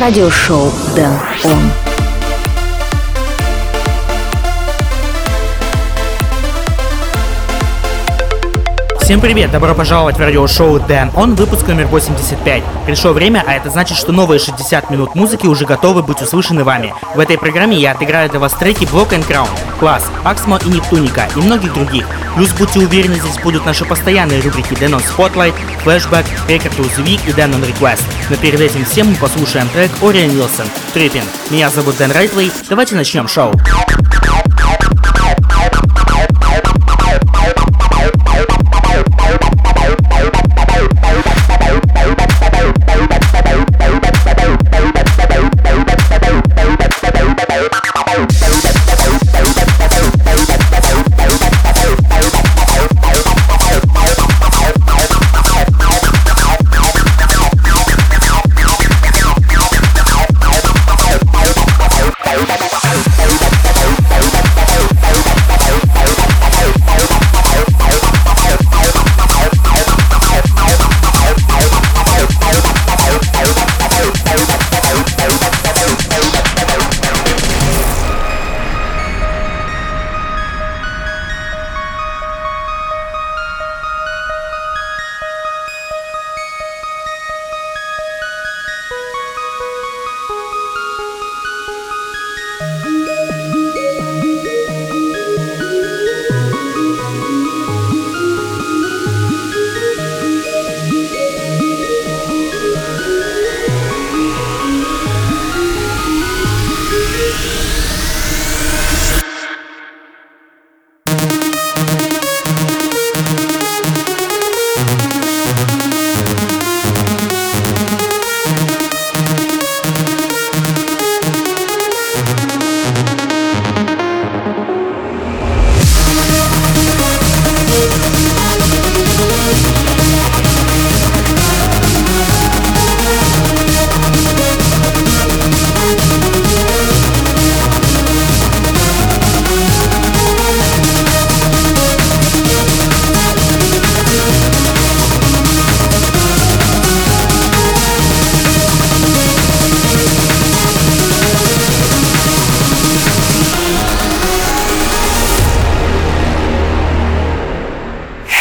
радиошоу Дэн Он. Всем привет, добро пожаловать в радиошоу Dan On, выпуск номер 85. Пришло время, а это значит, что новые 60 минут музыки уже готовы быть услышаны вами. В этой программе я отыграю для вас треки Block and Crown, Класс, Аксмо и Нептуника и многих других. Плюс будьте уверены, здесь будут наши постоянные рубрики Dan On Spotlight, Flashback, Record of Week и Dan On Request. Но перед этим всем мы послушаем трек Ориан Нилсон, Trippin. Меня зовут Дэн Райтли, давайте начнем шоу.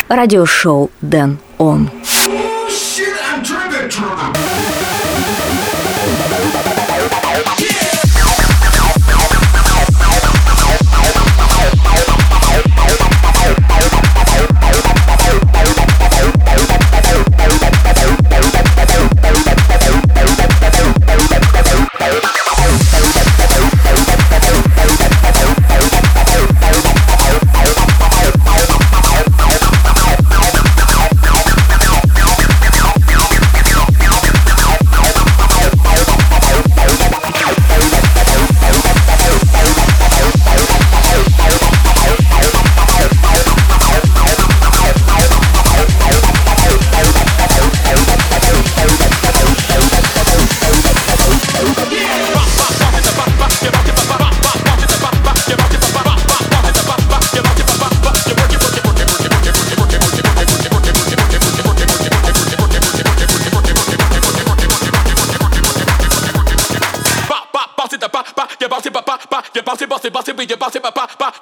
Радиошоу Дэн Он.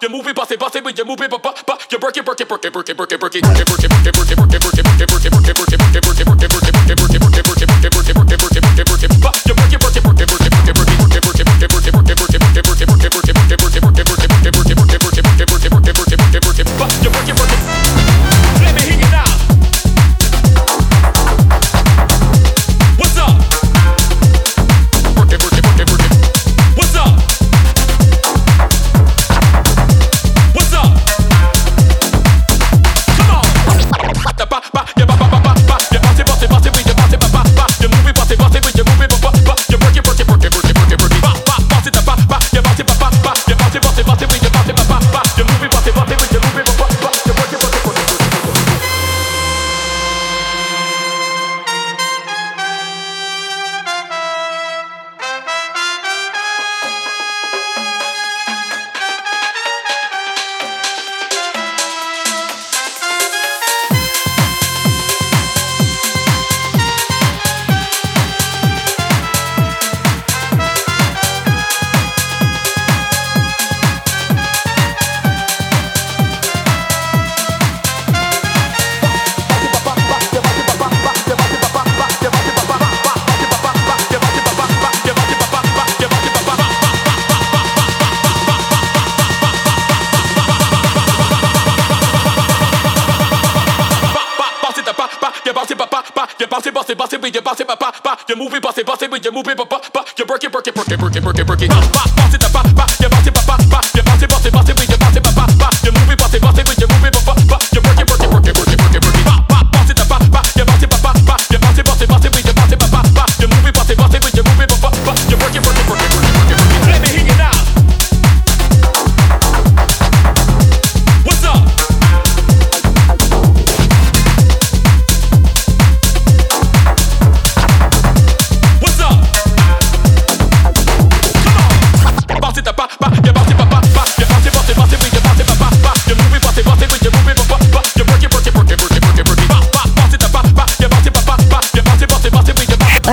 You move it, bust it, bust it, but you move it, but you work it, work it, work it, work it, work it, work it, work it, work it, work it, work it, work it, work it, work it, work it, work it, work it, work it, work it,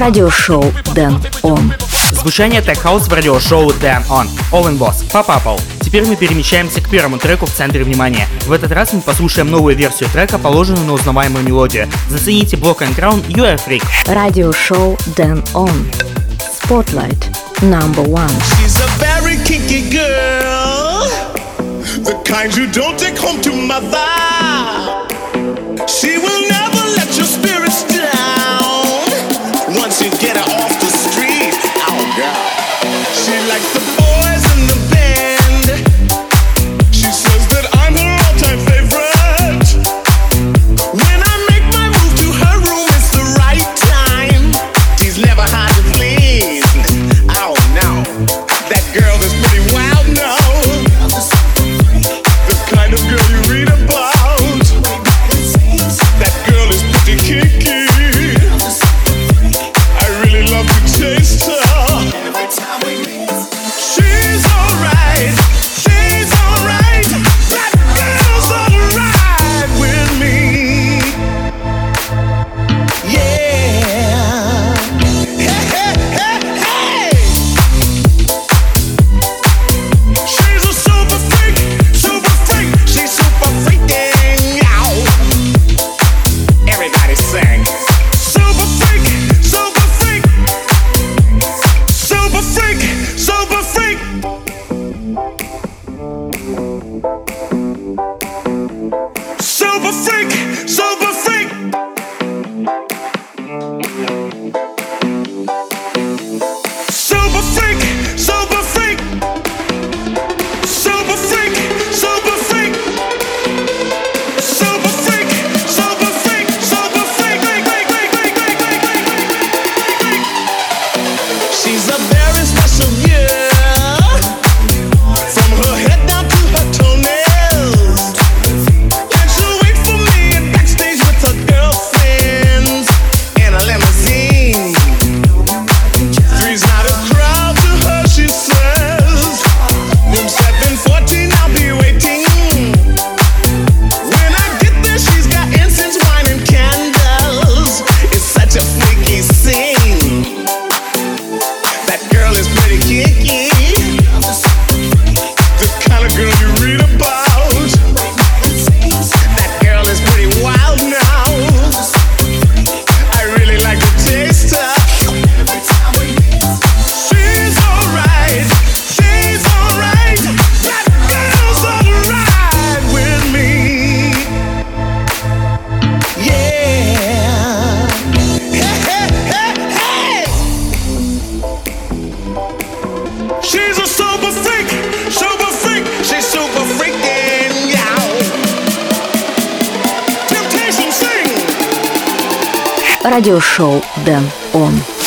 радиошоу Дэн Он. Звучание Tech House в радиошоу Дэн Он. All Босс, Boss. Pop Теперь мы перемещаемся к первому треку в центре внимания. В этот раз мы послушаем новую версию трека, положенную на узнаваемую мелодию. Зацените Block and Crown You Are Freak. Радиошоу Дэн Он. Spotlight. Number one. She's a very kinky girl. The kind you don't take home to mother. She will never let Get up. радиошоу «Дэн Он».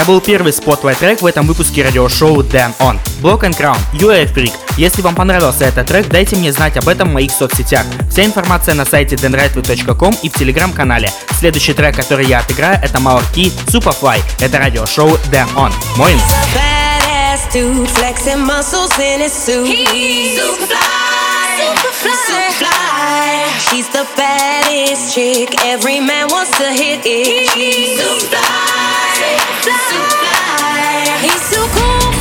Это был первый spotlight трек в этом выпуске радиошоу Damn On. Block and Crown, UF Freak. Если вам понравился этот трек, дайте мне знать об этом в моих соцсетях. Вся информация на сайте denrightway.com и в телеграм-канале. Следующий трек, который я отыграю, это Малки Superfly. Это радиошоу Damn On. Мой dude She's the baddest chick. Every man wants to hit it. He's super. fly. He's too cool.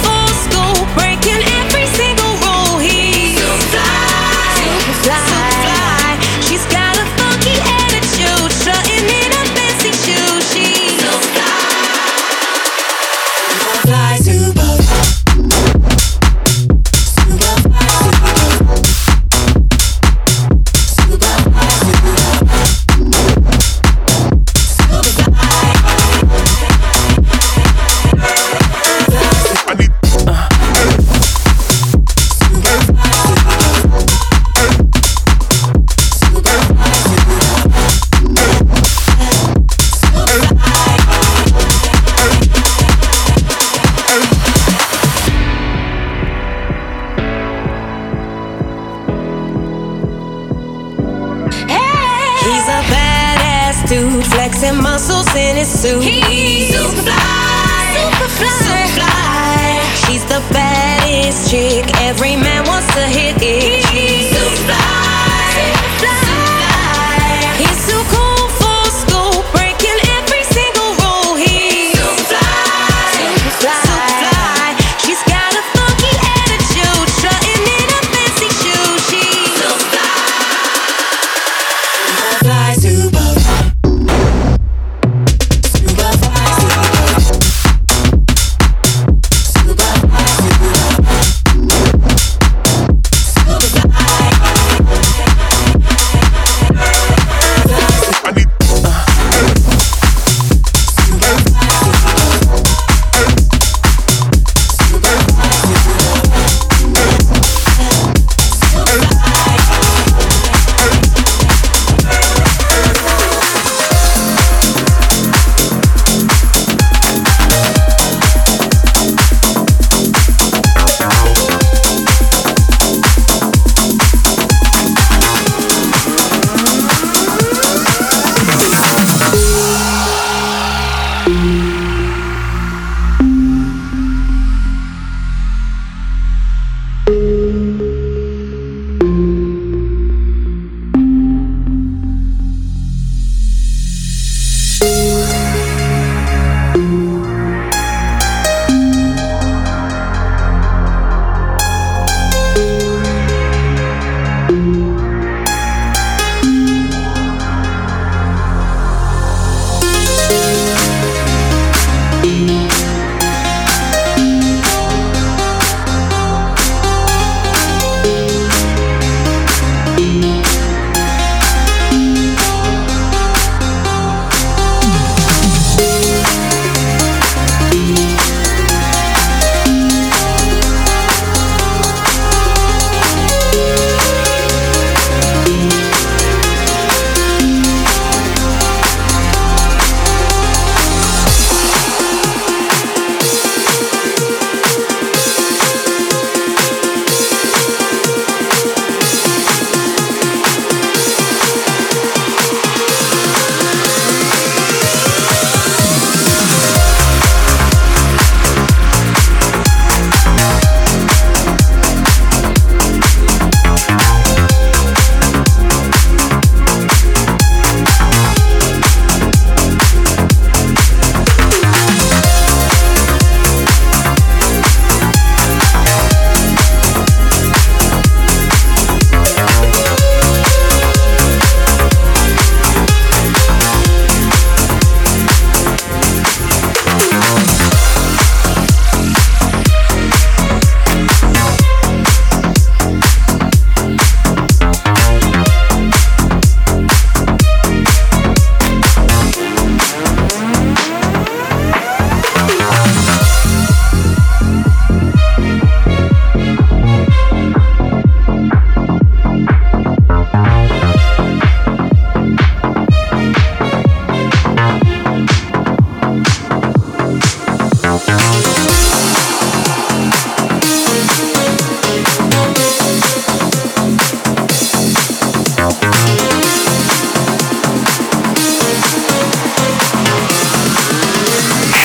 and muscles in his suit. He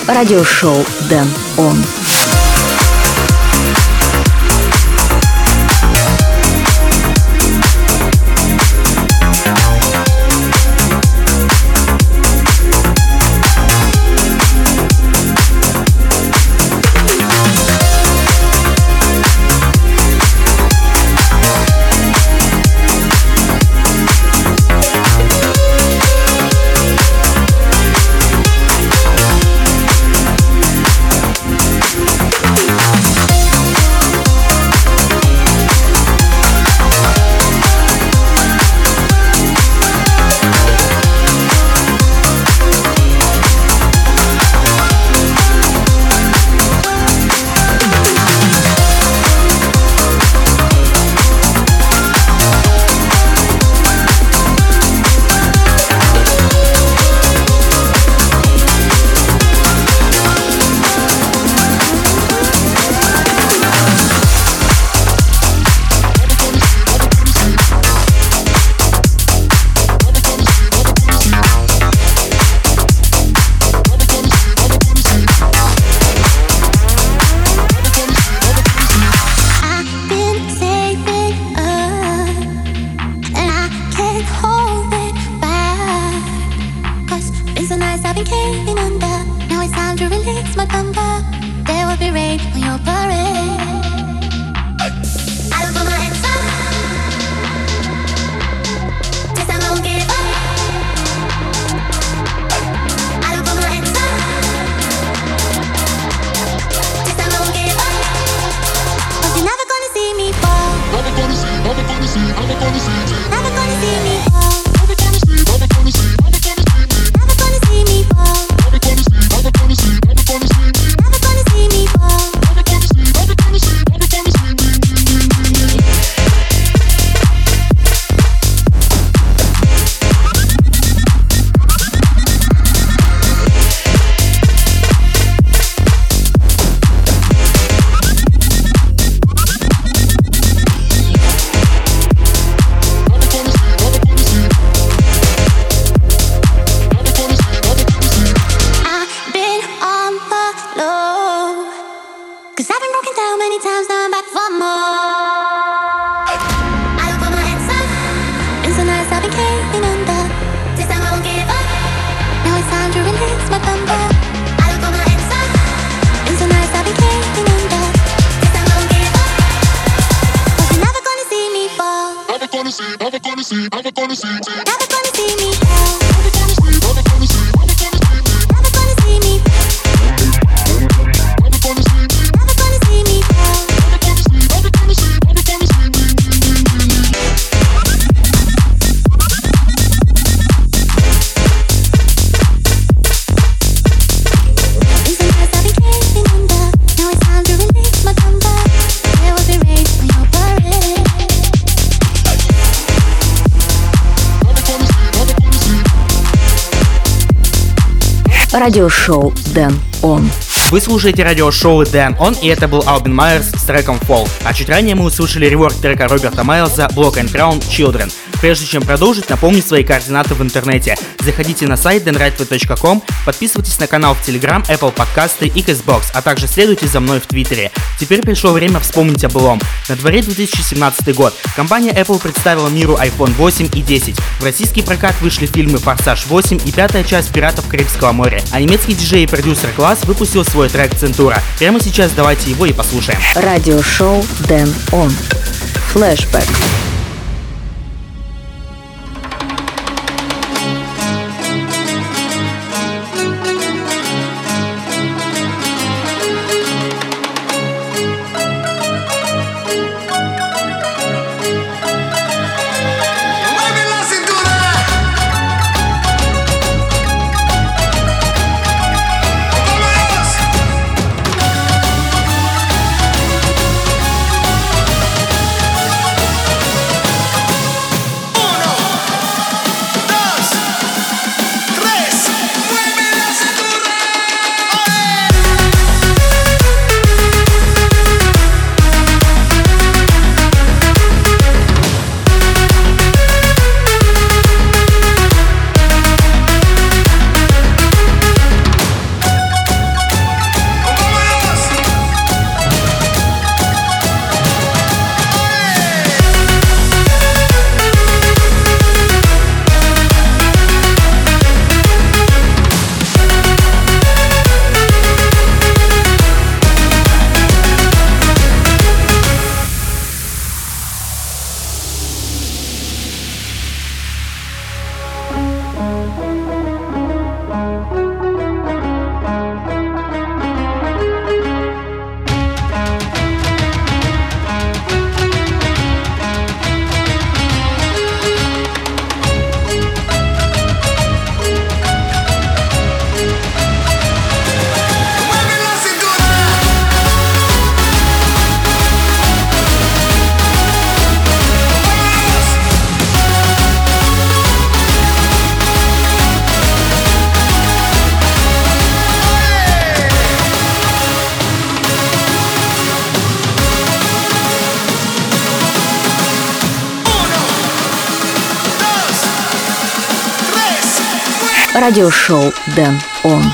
радиошоу «Дэн Он». Радиошоу Дэн Он. Вы слушаете радиошоу Dan On, и это был Албин Майерс с треком Fall. А чуть ранее мы услышали реворк трека Роберта Майлза Block and Crown Children. Прежде чем продолжить, напомню свои координаты в интернете. Заходите на сайт denrightway.com, подписывайтесь на канал в Telegram, Apple подкасты и Castbox, а также следуйте за мной в Твиттере. Теперь пришло время вспомнить о былом. На дворе 2017 год. Компания Apple представила миру iPhone 8 и 10. В российский прокат вышли фильмы «Форсаж 8» и пятая часть «Пиратов Карибского моря». А немецкий диджей и продюсер Класс выпустил свой трек «Центура». Прямо сейчас давайте его и послушаем. Радиошоу Дэн Он. Флэшбэк. Радиошоу Дэн Он.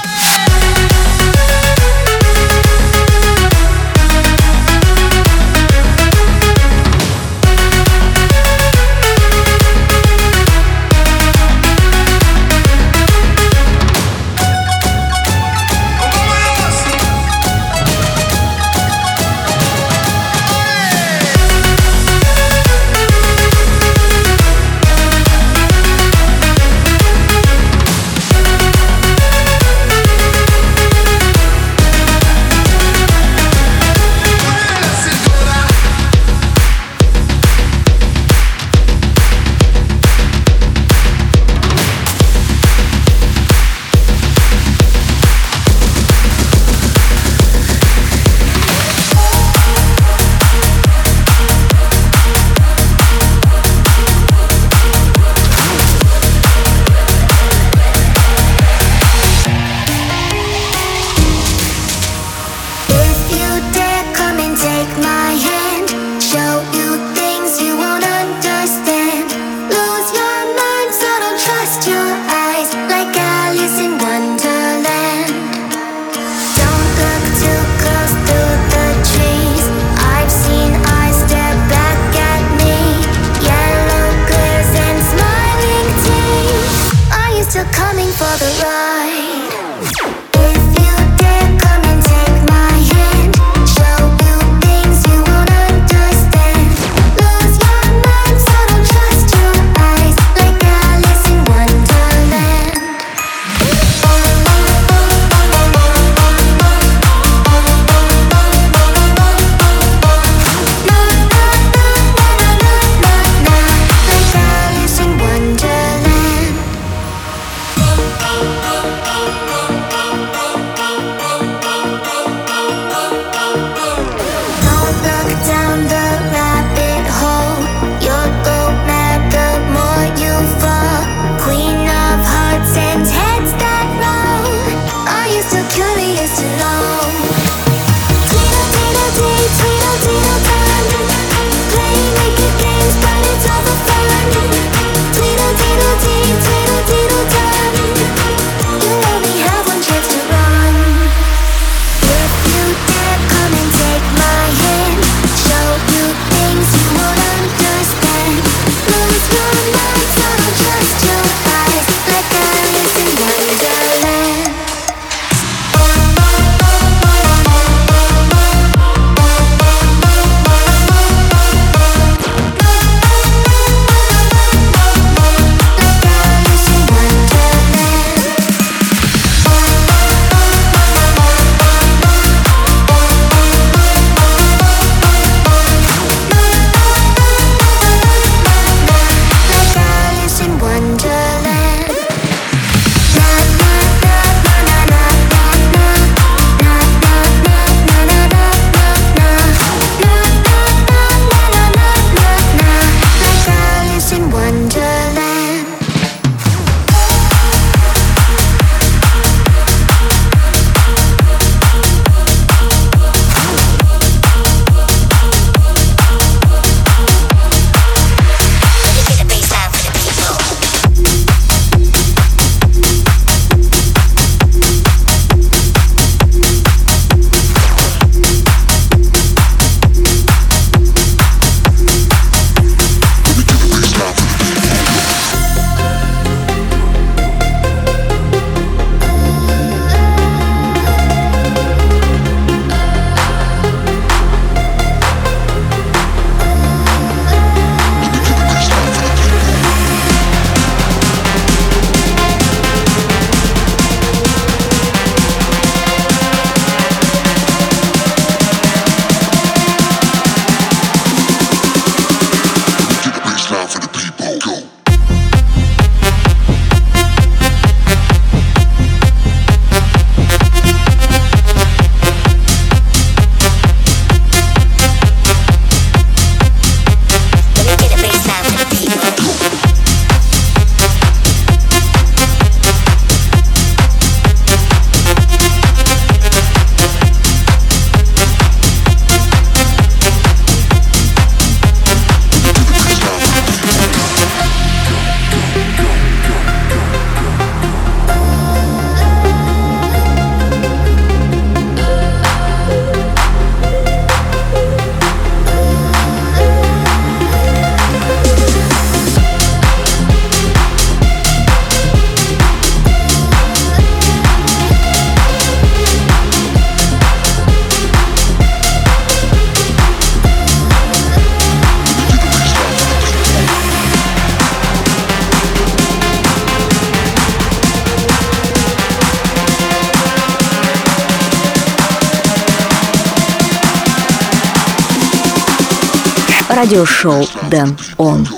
Радиошоу Дэн Он.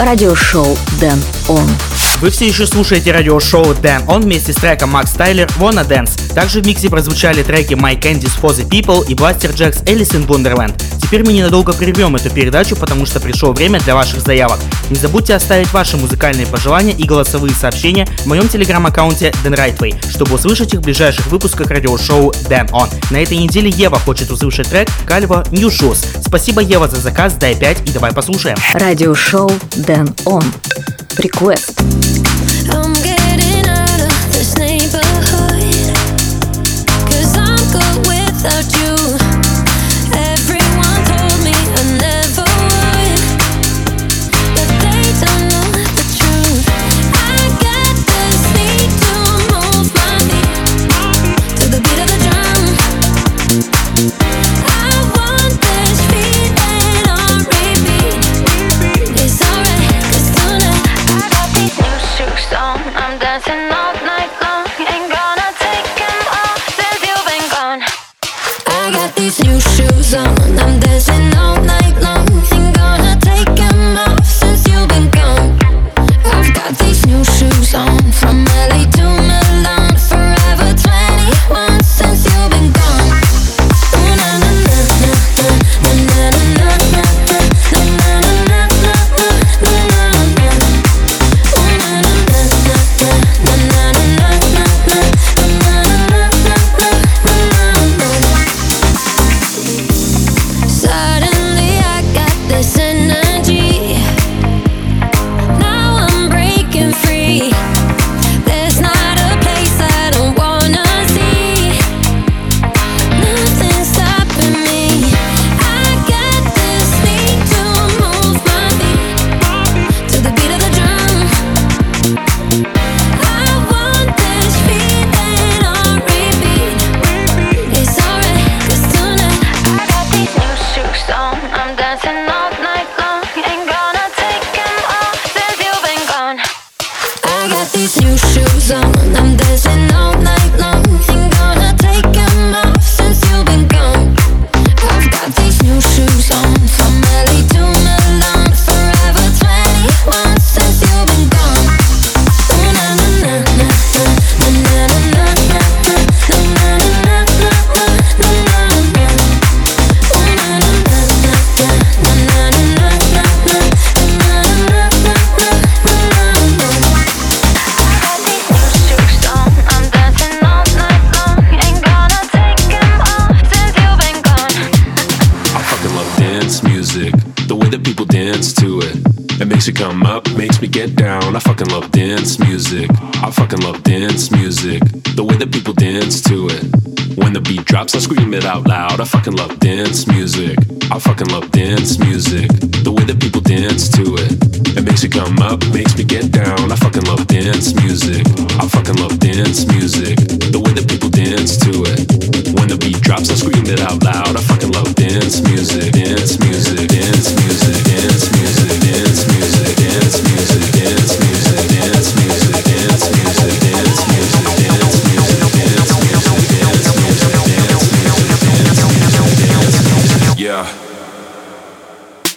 Радиошоу Дэн Он. Вы все еще слушаете радиошоу Dan On вместе с треком Макс Тайлер Wanna Dance. Также в миксе прозвучали треки My Candies for the People и Blaster Jacks Alice in. Теперь мы ненадолго прервем эту передачу, потому что пришло время для ваших заявок. Не забудьте оставить ваши музыкальные пожелания и голосовые сообщения в моем телеграм-аккаунте Dan Rightway, чтобы услышать их в ближайших выпусках радиошоу Dan On. На этой неделе Ева хочет услышать трек Кальва New Shoes. Спасибо, Ева, за заказ, дай 5 и давай послушаем. Радиошоу Дэн Он. Request. I'm getting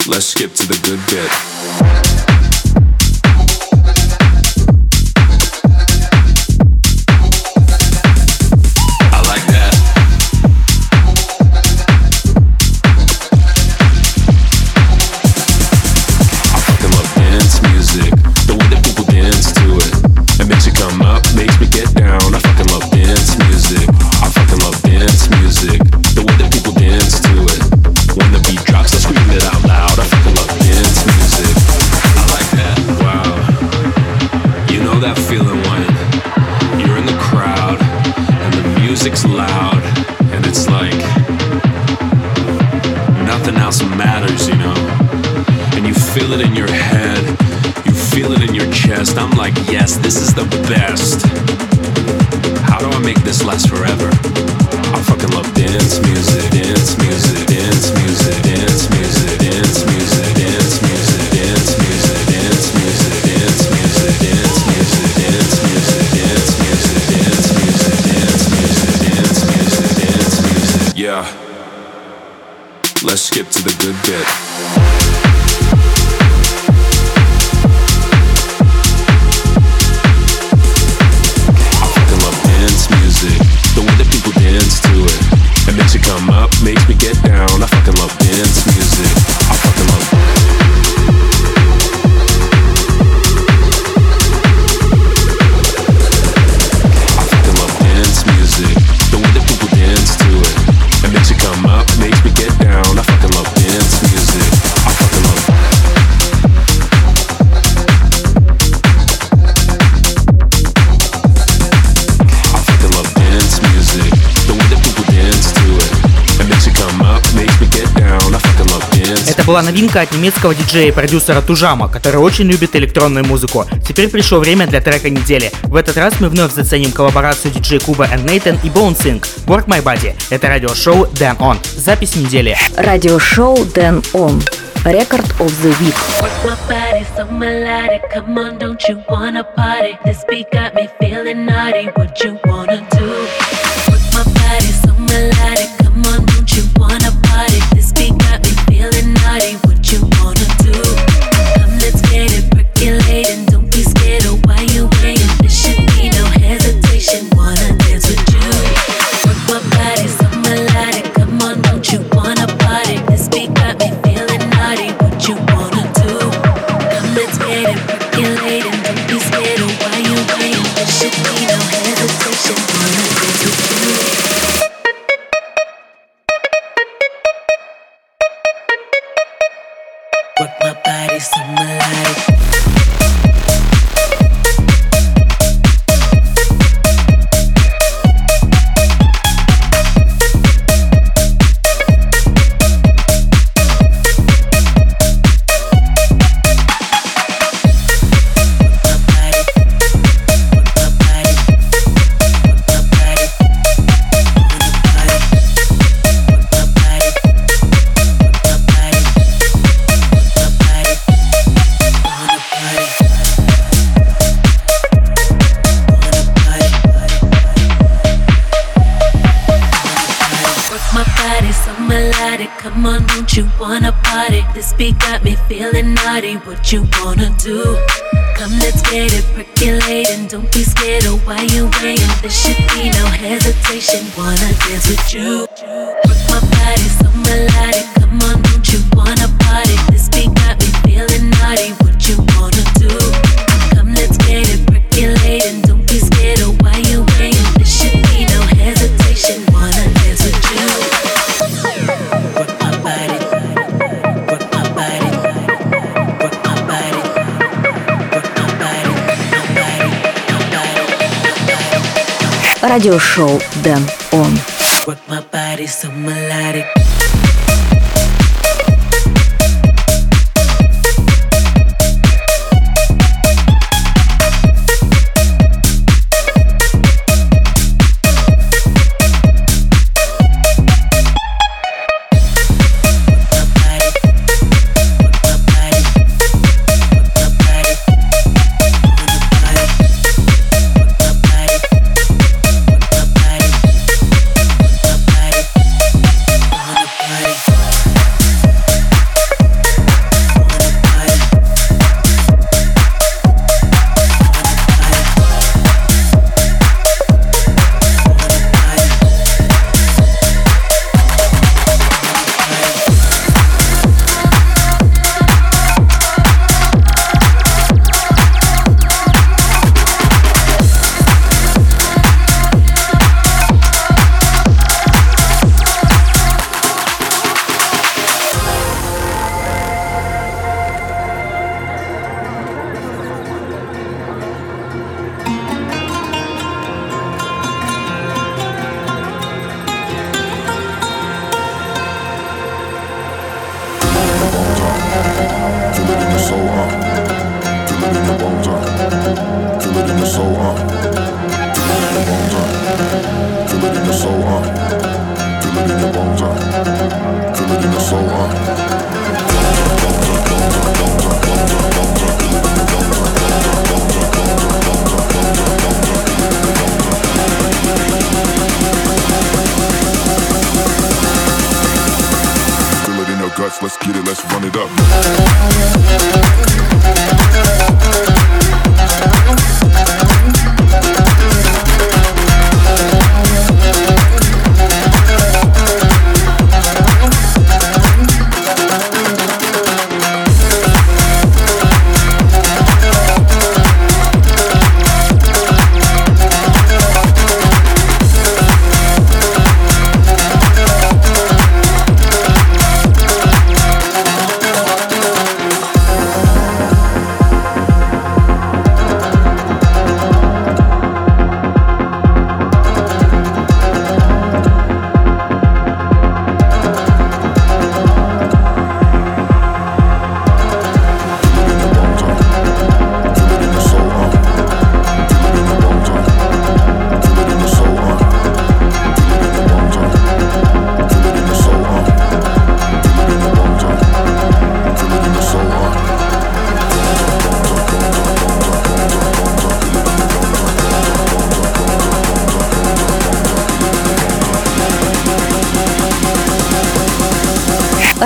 Let's skip to the good bit. новинка от немецкого диджея и продюсера Тужама, который очень любит электронную музыку. Теперь пришло время для трека недели. В этот раз мы вновь заценим коллаборацию диджей Куба и Nathan и Bonesync Work My Body. Это радиошоу Dan On. Запись недели. Радиошоу Dan On. Record of the Week. Work my body so melodic, come on, don't you wanna party? This beat got me feeling naughty, what you wanna do? speak got me feeling naughty. What you wanna do? Come, let's get it percolating. Don't be scared of why you waiting. There should be no hesitation. Wanna dance with you? Work my body so melodic. радиошоу Show. Он. on. my body so melodic.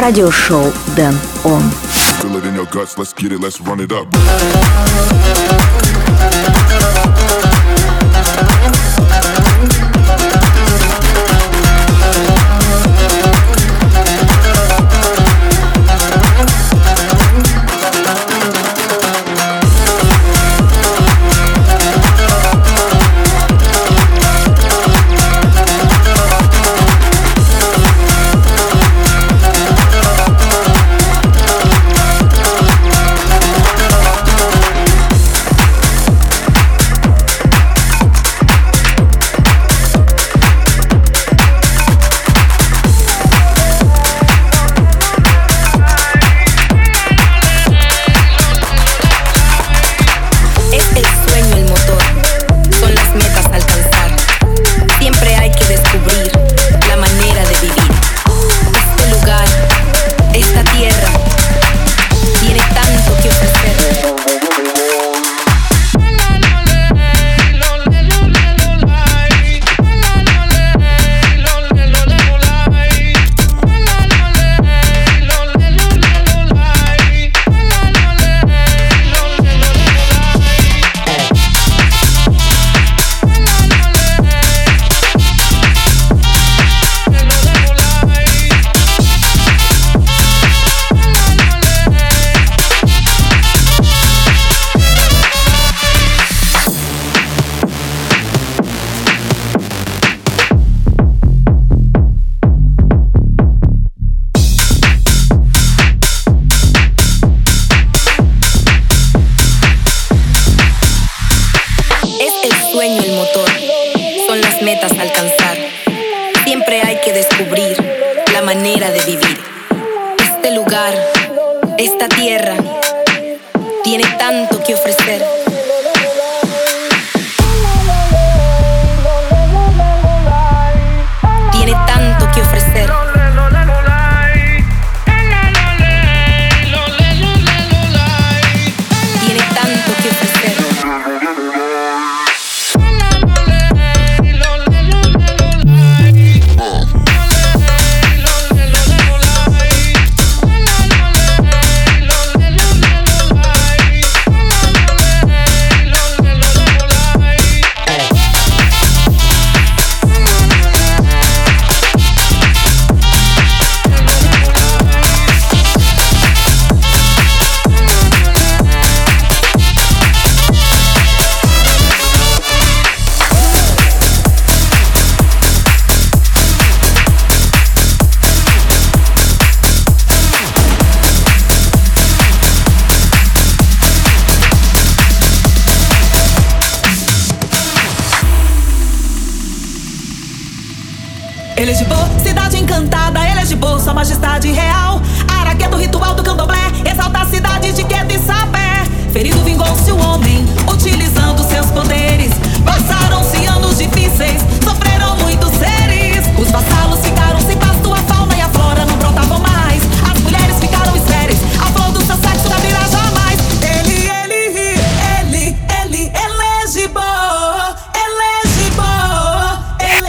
радиошоу Дэн Он. On. let's get it, let's run it up.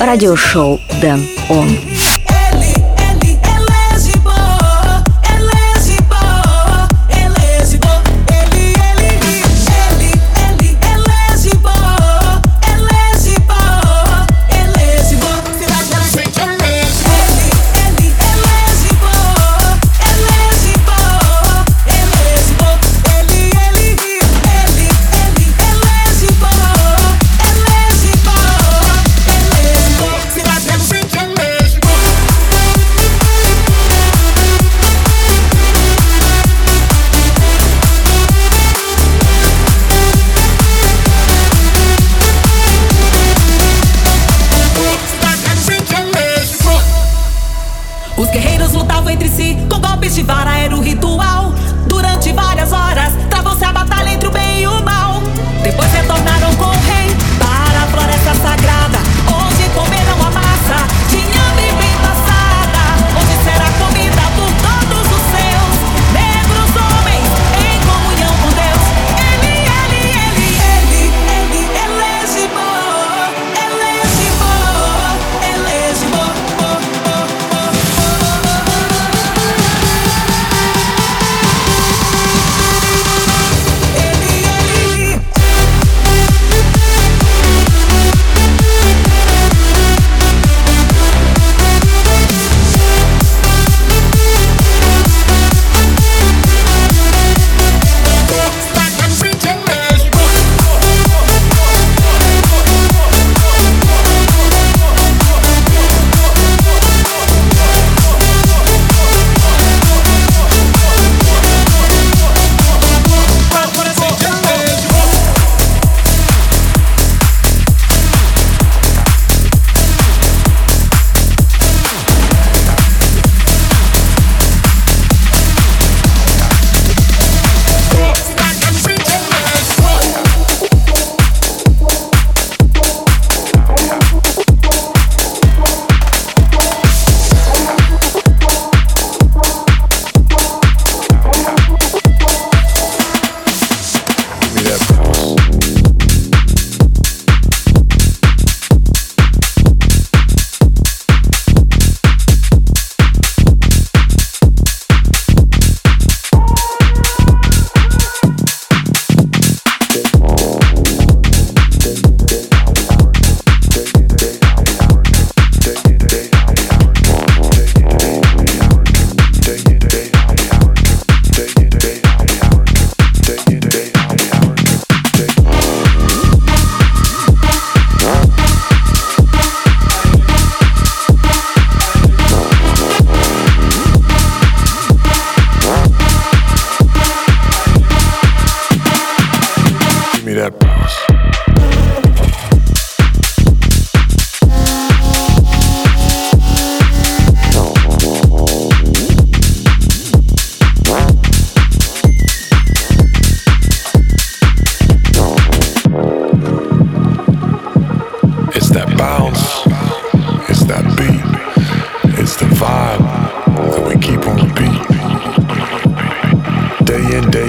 Радиошоу Дэн Он.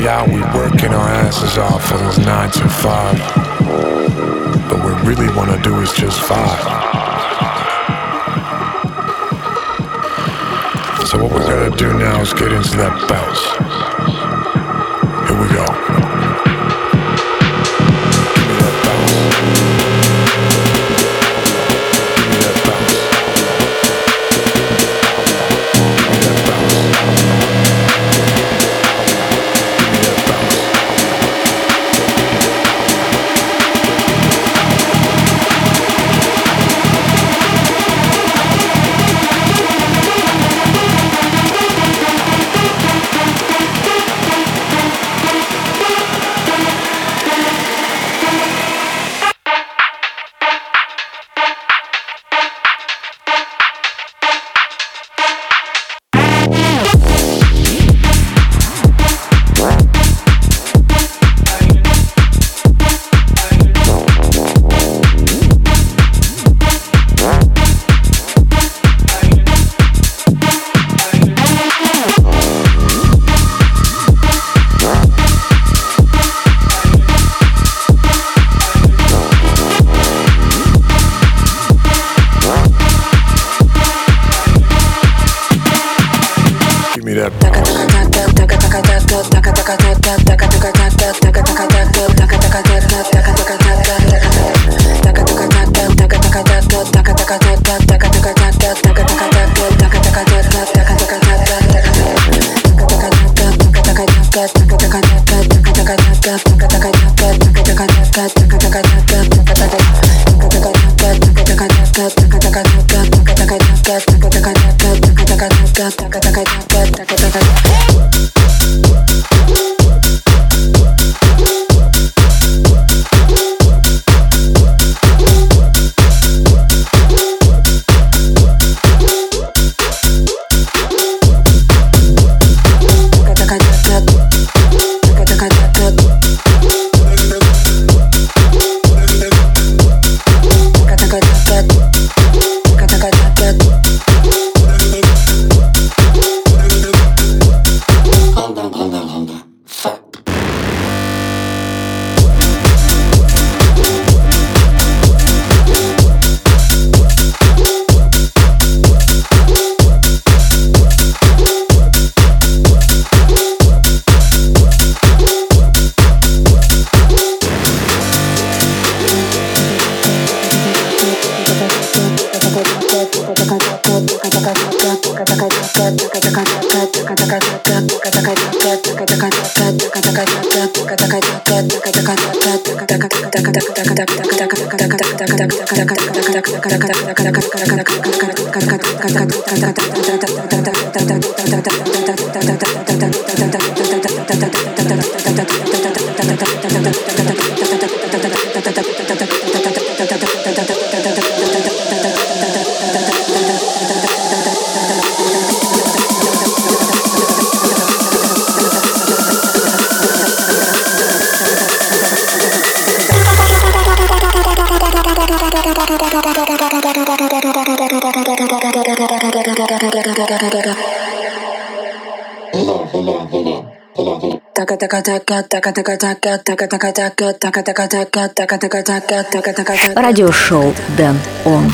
out, we working our asses off for those nine to five. But what we really wanna do is just five. So what we're gonna do now is get into that bounce. Hey! Радиошоу Дэн Он.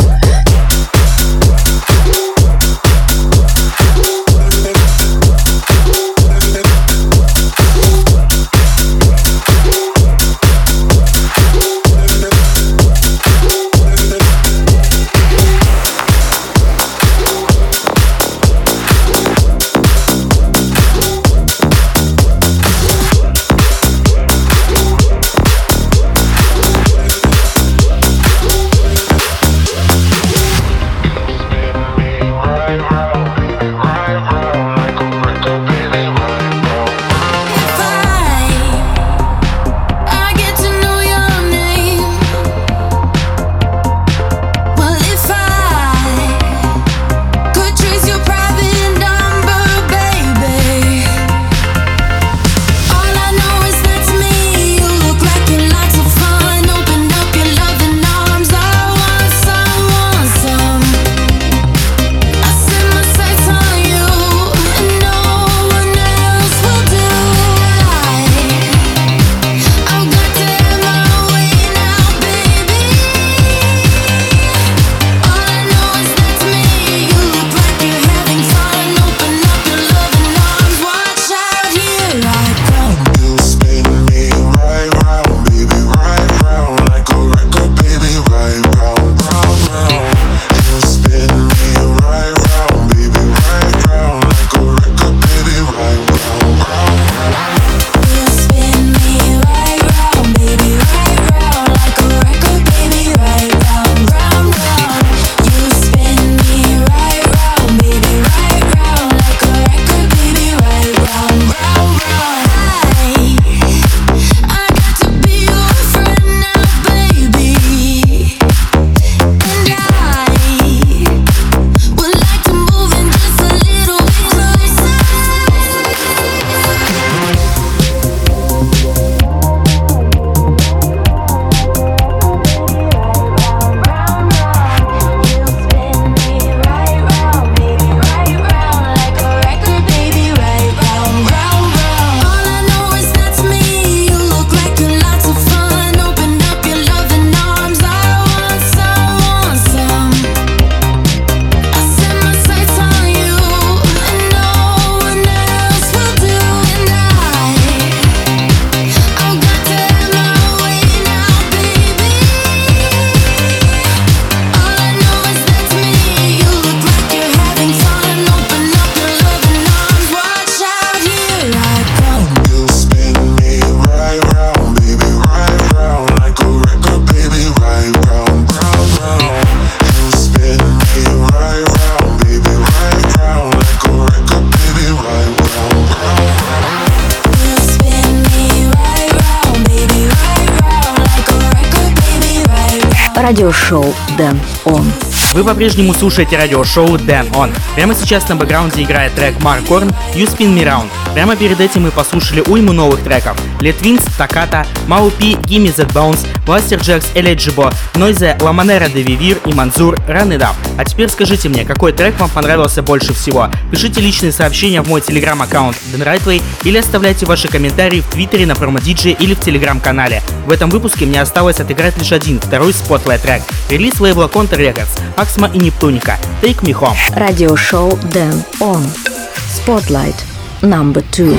Радиошоу Дэн Он. Вы по-прежнему слушаете радиошоу Dan On. Прямо сейчас на бэкграунде играет трек Mark Korn You Spin Me Round. Прямо перед этим мы послушали уйму новых треков. Литвинс, Токата, Маупи, Gimme That Bounce, Blasterjaxx, Eligible, Noise, La Manera и Manzur Run А теперь скажите мне, какой трек вам понравился больше всего? Пишите личные сообщения в мой телеграм-аккаунт Den Rightway или оставляйте ваши комментарии в твиттере на промо или в телеграм-канале. В этом выпуске мне осталось отыграть лишь один, второй spotlight трек. Релиз лейбла Counter Records, Аксма и Нептуника. Take Me Home. Радиошоу Дэн Он. Spotlight. Number two.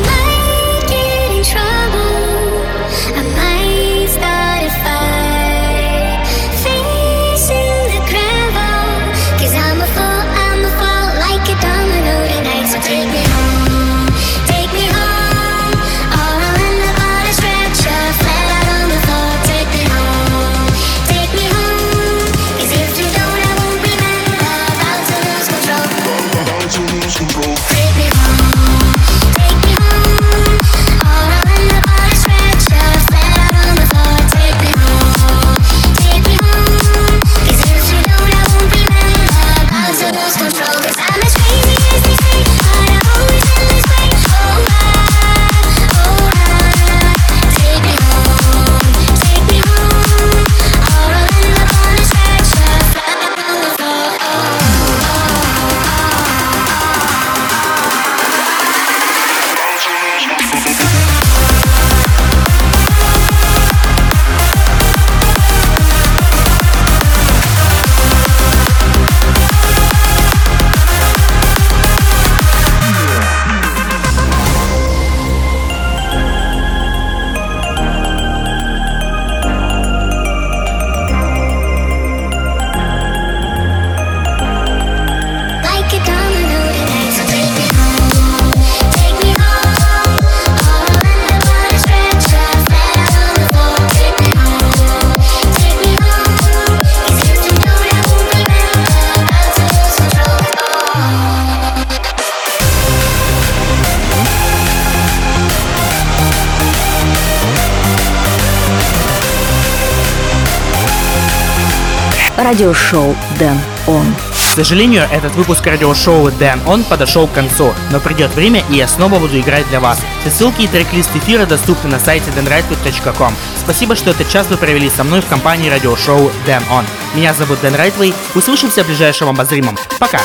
Радиошоу Дэн Он. К сожалению, этот выпуск радиошоу Dan On подошел к концу, но придет время, и я снова буду играть для вас. Все ссылки и трек-лист эфира доступны на сайте danrightway.com. Спасибо, что этот час вы провели со мной в компании радиошоу Dan On. Меня зовут Дэн Райтвей. Услышимся в ближайшем обозримом. Пока!